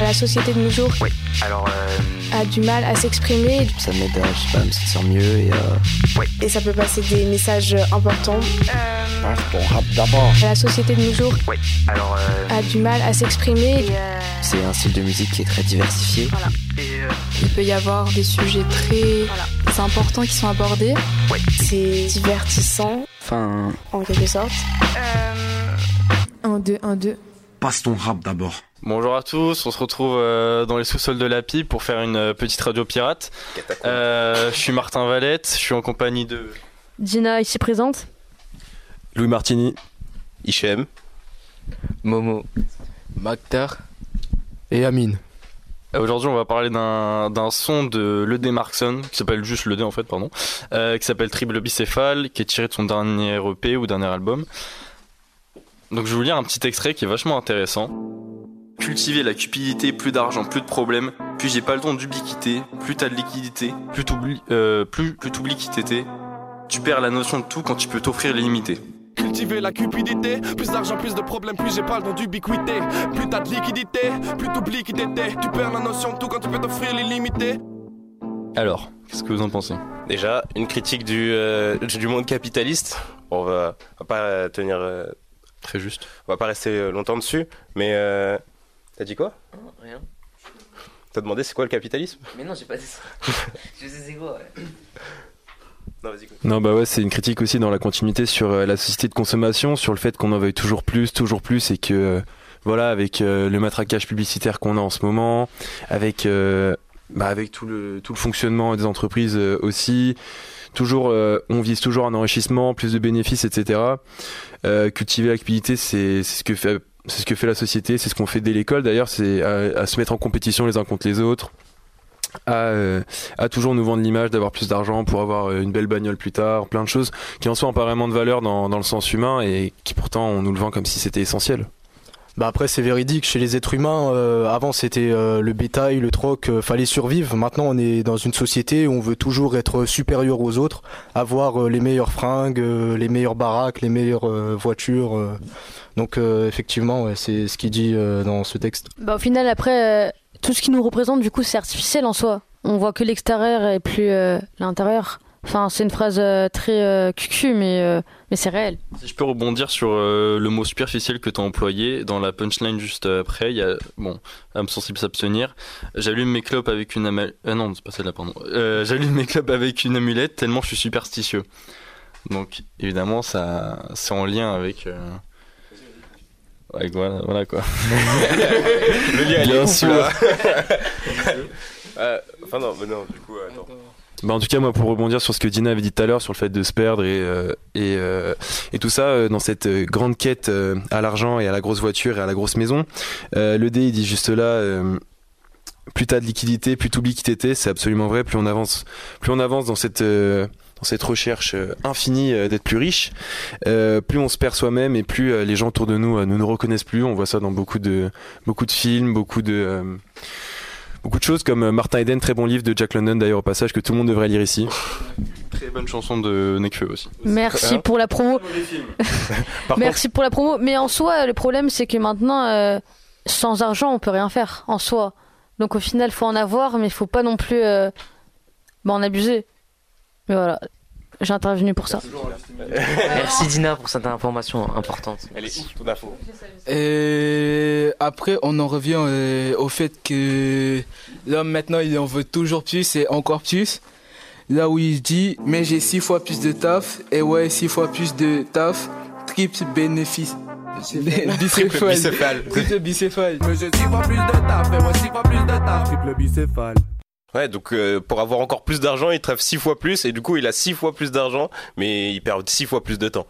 La société de nos jours Oui, alors. Euh... a du mal à s'exprimer. Ça m'aide à, je sais pas, me sentir mieux et. Euh... Oui. Et ça peut passer des messages importants. Euh... Passe ton rap d'abord. La société de nos jours Oui, alors. Euh... a du mal à s'exprimer. C'est un style de musique qui est très diversifié. Voilà. Et Il peut y avoir des sujets très voilà. importants qui sont abordés. Oui. C'est divertissant. Enfin. En quelque sorte. 1, 2, 1, 2. Passe ton rap d'abord. Bonjour à tous, on se retrouve euh, dans les sous-sols de l'API pour faire une euh, petite radio pirate. Euh, je suis Martin Valette, je suis en compagnie de Gina ici présente. Louis Martini. Hichem. Momo. Maktar. Et Amine. Aujourd'hui, on va parler d'un son de l'ED Markson, qui s'appelle juste l'ED en fait, pardon, euh, qui s'appelle Triple Bicéphale, qui est tiré de son dernier EP ou dernier album. Donc je vais vous lire un petit extrait qui est vachement intéressant. Cultiver la cupidité, plus d'argent, plus de problèmes. Puis j'ai pas le temps d'ubiquité, plus t'as de liquidité, plus t'oublies euh, plus, plus t'oublies qui t'étais. Tu perds la notion de tout quand tu peux t'offrir l'illimité. Cultiver la cupidité, plus d'argent, plus de problèmes, plus j'ai pas le temps d'ubiquité. Plus t'as de liquidité, plus t'oublies qui t'étais. Tu perds la notion de tout quand tu peux t'offrir l'illimité. Alors, qu'est-ce que vous en pensez? Déjà, une critique du, euh, du monde capitaliste. On va, on va pas tenir. Euh, Très juste. On va pas rester longtemps dessus, mais. Euh, T'as dit quoi? Rien. T'as demandé c'est quoi le capitalisme? Mais non, j'ai pas dit ça. je sais c'est quoi, ouais. Non, vas-y. Non, bah ouais, c'est une critique aussi dans la continuité sur euh, la société de consommation, sur le fait qu'on en veuille toujours plus, toujours plus, et que, euh, voilà, avec euh, le matraquage publicitaire qu'on a en ce moment, avec, euh, bah, avec tout, le, tout le fonctionnement des entreprises euh, aussi, toujours, euh, on vise toujours un enrichissement, plus de bénéfices, etc. Euh, cultiver l'activité, c'est ce que fait c'est ce que fait la société, c'est ce qu'on fait dès l'école d'ailleurs, c'est à, se mettre en compétition les uns contre les autres, à, euh, à toujours nous vendre l'image d'avoir plus d'argent pour avoir une belle bagnole plus tard, plein de choses qui en soi ont pas vraiment de valeur dans le sens humain et qui pourtant on nous le vend comme si c'était essentiel. Bah après c'est véridique, chez les êtres humains, euh, avant c'était euh, le bétail, le troc, euh, fallait survivre. Maintenant on est dans une société où on veut toujours être supérieur aux autres, avoir euh, les meilleures fringues, les meilleures baraques, les meilleures voitures. Donc effectivement c'est ce qu'il dit dans ce texte. Bah, au final, après, tout ce qui nous représente, du coup, c'est artificiel en soi. On voit que l'extérieur et plus l'intérieur. Enfin, c'est une phrase euh, très euh, cucu, mais, euh, mais c'est réel. Si je peux rebondir sur euh, le mot superficiel que tu as employé, dans la punchline juste après, il y a, bon, âme sensible s'abstenir. J'allume mes clopes avec une amulette. Ah non, c'est pas celle-là, pardon. Euh, J'allume mes clopes avec une amulette tellement je suis superstitieux. Donc, évidemment, ça, c'est en lien avec. euh, Ouais, voilà, voilà quoi. Le lien, elle est. Euh, enfin, non, mais non, du coup, attends. Bah en tout cas moi pour rebondir sur ce que Dina avait dit tout à l'heure sur le fait de se perdre et euh, euh, tout ça euh, dans cette grande quête à l'argent et à la grosse voiture et à la grosse maison le D il dit juste là plus t'as de liquidité plus t'oublies qui t'étais c'est absolument vrai plus on avance plus on avance dans cette recherche infinie d'être plus riche, plus on se perd soi-même et plus les gens autour de nous ne nous reconnaissent plus. On voit ça dans beaucoup de films, beaucoup de beaucoup de choses comme euh, Martin Eden, très bon livre de Jack London d'ailleurs au passage que tout le monde devrait lire ici. Très bonne chanson de Nekfeu aussi. Merci pour la promo. Merci pour la promo. Mais en soi, le problème, c'est que maintenant, euh, sans argent, on peut rien faire en soi. Donc au final, faut en avoir, mais faut pas non plus euh, bah, en abuser. Mais voilà, j'ai intervenu pour ça. Merci Dina pour cette information importante. Elle est ouf, ton info. Et après, on en revient euh, au fait que l'homme maintenant, il en veut toujours plus et encore plus. Là où il dit, mais j'ai six fois plus de taf, et ouais, six fois plus de taf, triple bénéfice. Triple bicéphale. Triple bicéphale. Mais j'ai six fois plus de taf, et moi six fois plus de taf. Triple bicéphale. Ouais, donc euh, pour avoir encore plus d'argent, il trève six fois plus, et du coup, il a six fois plus d'argent, mais il perd six fois plus de temps.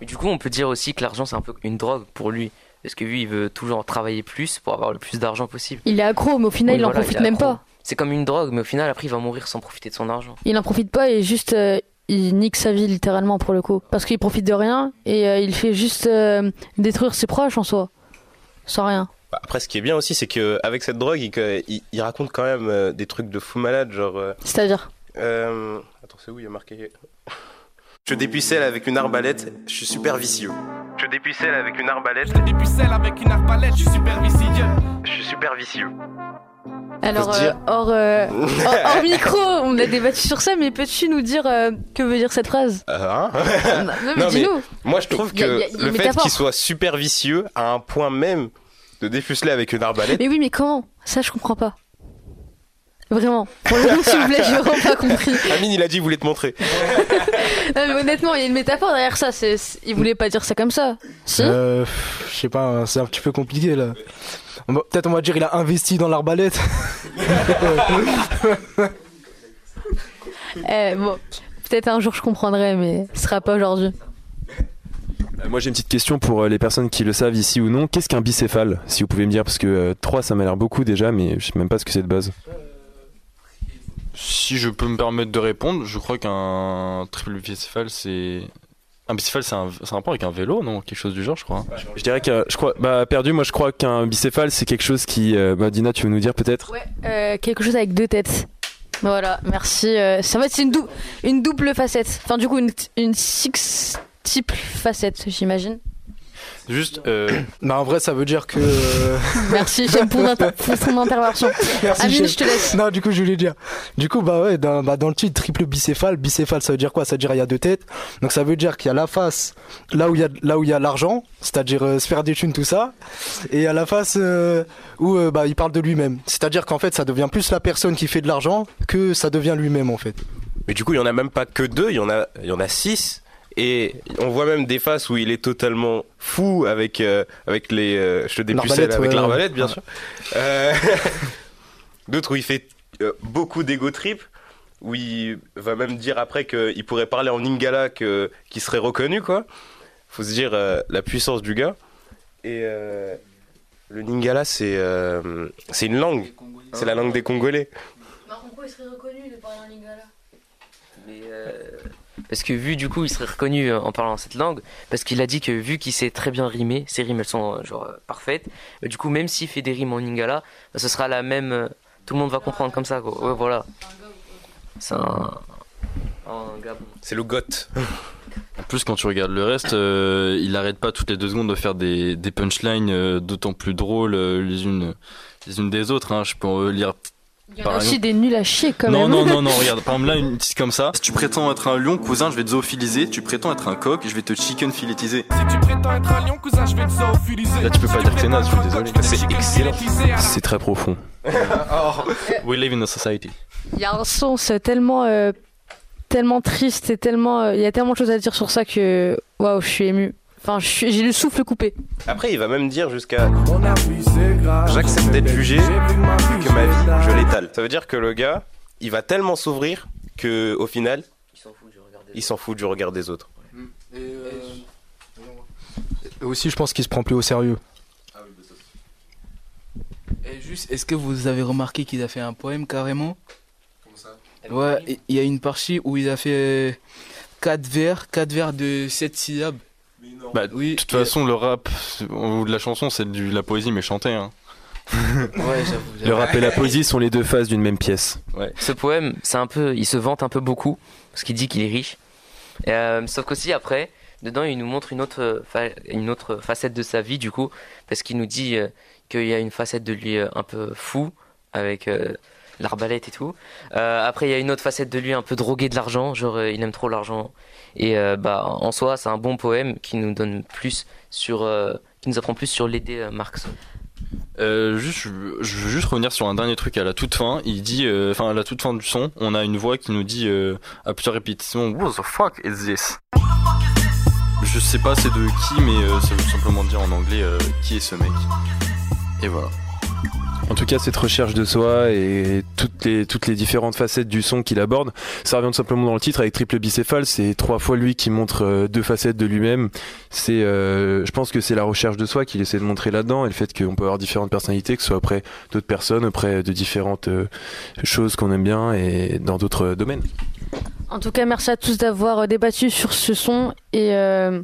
Mais du coup, on peut dire aussi que l'argent, c'est un peu une drogue pour lui. Parce que lui, il veut toujours travailler plus pour avoir le plus d'argent possible. Il est accro, mais au final, Oui, il en voilà, profite est même accro. pas. C'est comme une drogue, mais au final, après, il va mourir sans profiter de son argent. Il en profite pas et juste euh, il nique sa vie littéralement pour le coup. Parce qu'il profite de rien et euh, il fait juste euh, détruire ses proches en soi. Sans rien. Bah, Après, ce qui est bien aussi, c'est que avec cette drogue, il, que- il- il raconte quand même euh, des trucs de fou malade, genre. euh, C'est-à-dire? euh, Attends, c'est où il y a marqué Je dépucelle avec une arbalète, je suis super vicieux. Je dépucelle avec une arbalète, Je dépucelle avec une arbalète, je suis super vicieux. je suis super vicieux. Alors, euh, hors, euh, hors, hors micro, on a débattu sur ça, mais peux-tu nous dire euh, que veut dire cette phrase? Euh, hein? Non, mais Non, mais dis-nous. moi je trouve Y a- que y a- y a le fait qu'il soit super vicieux à un point même de dépuceler avec une arbalète, Mais oui, mais comment? Ça, je comprends pas. Vraiment. Pour le coup, s'il vous plaît, j'ai vraiment pas compris. Amine il a dit il voulait te montrer. Non, mais honnêtement, il y a une métaphore derrière ça. C'est, c'est- il voulait pas dire ça comme ça. Si? Euh, je sais pas, hein, c'est un petit peu compliqué là. On va- Peut-être on va dire il a investi dans l'arbalète. Eh, bon, peut-être un jour je comprendrai, mais ce sera pas aujourd'hui. Euh, Moi j'ai une petite question pour euh, les personnes qui le savent ici ou non. Qu'est-ce qu'un bicéphale? Si vous pouvez me dire, parce que 3 ça m'a l'air beaucoup déjà, mais je sais même pas ce que c'est de base. Si je peux me permettre de répondre, je crois qu'un triple bicéphale, c'est. Un bicéphale, c'est un, c'est un rapport avec un vélo, non? Quelque chose du genre, je crois. Je dirais que je crois, bah perdu, moi je crois qu'un bicéphale c'est quelque chose qui. euh, bah Dina, tu veux nous dire peut-être? Euh, quelque chose avec deux têtes. Voilà, merci. Euh, c'est- en fait, c'est une, dou- une double facette. Enfin, du coup, une, une six-type facette, j'imagine. Juste. Euh... bah en vrai ça veut dire que. euh, Merci, j'aime pour, ton intervention. Merci, Amine, chef. je te laisse. Non, du coup, je voulais dire. Du coup, bah ouais, dans, bah, dans le titre, triple bicéphale. Bicéphale, ça veut dire quoi? Ça veut dire il y a deux têtes. Donc ça veut dire qu'il y a la face, là où il y a, là où il y a l'argent, c'est-à-dire euh, se faire des thunes, tout ça. Et il y a la face euh, où euh, bah, il parle de lui-même. C'est-à-dire qu'en fait, ça devient plus la personne qui fait de l'argent que ça devient lui-même, en fait. Mais du coup, il y en a même pas que deux, il y en a, il y en a six. Et on voit même des faces où il est totalement fou avec, euh, avec les. euh, je te dépucelle avec ouais, l'arbalète, bien ouais. sûr. Euh, D'autres où il fait euh, beaucoup d'ego trip, où il va même dire après qu'il pourrait parler en lingala, que, qui serait reconnu, quoi. Faut se dire euh, la puissance du gars. Et euh, le lingala, c'est euh, c'est une langue. C'est la langue des Congolais. pourquoi il serait reconnu de parler en lingala Mais euh, parce que vu du coup il serait reconnu euh, en parlant cette langue, parce qu'il a dit que vu qu'il sait très bien rimer, ses rimes elles sont euh, genre euh, parfaites, du coup même s'il fait des rimes en lingala, bah, ce sera la même, tout le monde va comprendre comme ça quoi. Ouais voilà. C'est un. C'est le goth. En plus, quand tu regardes le reste, euh, il arrête pas toutes les deux secondes de faire des, des punchlines euh, d'autant plus drôles euh, les unes les unes des autres. hein. Je peux lire. Il y en par a aussi des nuls à chier quand non, même. non, non, non, regarde, par exemple là, une petite comme ça. Si tu prétends être un lion, cousin, je vais te zoophiliser. Tu prétends être un coq, je vais te chicken filetiser. Si tu prétends être un lion, cousin, je vais te zoophiliser. Là, tu peux pas dire que c'est naze, je suis désolé. C'est excellent. C'est très profond. We live in a society. Il y a un sens tellement, euh, tellement triste et tellement. euh, Il y a tellement de choses à dire sur ça que. Waouh, je suis ému. Enfin, je suis- j'ai le souffle coupé. Après, il va même dire jusqu'à J'accepte d'être jugé, que ma vie, je l'étale. Ça veut dire que le gars, il va tellement s'ouvrir que au final, il s'en fout du regard des autres. Et aussi, je pense qu'il se prend plus au sérieux. Et juste, est-ce que vous avez remarqué qu'il a fait un poème carrément Ouais, et il y a une partie où il a fait 4 vers, 4 vers de 7 syllabes. Bah, de toute façon, le rap ou de la chanson, c'est de la poésie, mais chantée. Hein. Ouais. Le rap et la poésie sont les deux faces d'une même pièce. Ouais. Ce poème, c'est un peu, il se vante un peu beaucoup parce qu'il dit qu'il est riche. Et, euh, sauf qu'aussi après, dedans, il nous montre une autre, fa- une autre facette de sa vie du coup, parce qu'il nous dit euh, qu'il y a une facette de lui euh, un peu fou avec euh, l'arbalète et tout. Euh, après, il y a une autre facette de lui un peu drogué de l'argent, genre euh, il aime trop l'argent. Et euh, bah, en soi, c'est un bon poème qui nous donne plus sur, qui nous apprend plus sur euh, Marx. Juste, je veux- juste revenir sur un dernier truc à la toute fin. Il dit, enfin à la toute fin du son, on a une voix qui nous dit à plusieurs répétitions, What the fuck is this? Je sais pas c'est de qui, mais ça veut simplement dire en anglais qui est ce mec? Et voilà. En tout cas, cette recherche de soi et toutes les, toutes les différentes facettes du son qu'il aborde, ça revient tout simplement dans le titre avec triple bicéphale. C'est trois fois lui qui montre euh, deux facettes de lui-même. C'est, euh, je pense que c'est la recherche de soi qu'il essaie de montrer là-dedans et le fait qu'on peut avoir différentes personnalités, que ce soit auprès d'autres personnes, auprès de différentes euh, choses qu'on aime bien et dans d'autres domaines. En tout cas, merci à tous d'avoir euh, débattu sur ce son et euh,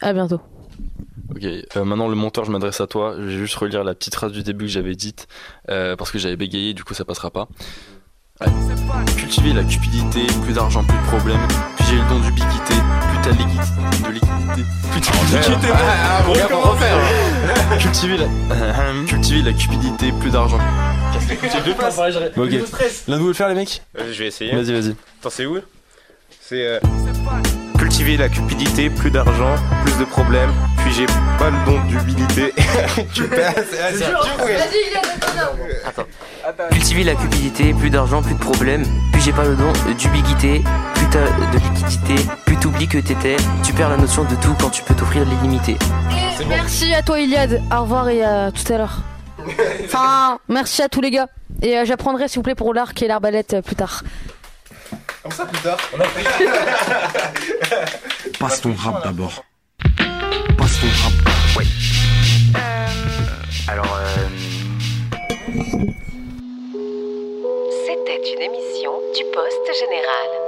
à bientôt. Ok, euh, maintenant le monteur, je m'adresse à toi. Je vais juste relire la petite phrase du début que j'avais dite euh, parce que j'avais bégayé, du coup ça passera pas. Cultiver la cupidité, plus d'argent, plus de problèmes. Puis j'ai le don d'ubiquité, plus t'as de liquidité. De liquidité. Plus t'as de liquidité. Ah, bon, on va refaire. Cultiver la. Cultiver la cupidité, plus d'argent. Ok. L'un de vous veut le faire, les mecs Euh, Je vais essayer. Vas-y, vas-y. Attends, c'est où C'est euh, cultiver la cupidité, plus d'argent, plus de problèmes. Puis j'ai pas le don d'humilité. tu perds. c'est- c'est- Attends. Cultiver la cupidité, plus d'argent, plus de problèmes. Plus j'ai pas le don d'ubiquité, plus t'as de liquidité, plus t'oublies que t'étais. Tu perds la notion de tout quand tu peux t'offrir l'illimité. Merci à toi Iliad, au revoir et à tout à l'heure. Enfin, merci à tous les gars. Et euh, j'apprendrai s'il vous plaît pour l'arc et l'arbalète euh, plus tard. Ça plus tard. Passe ton rap d'abord. Passe ton rap. Ouais. Alors, euh, C'était une émission du Poste Général.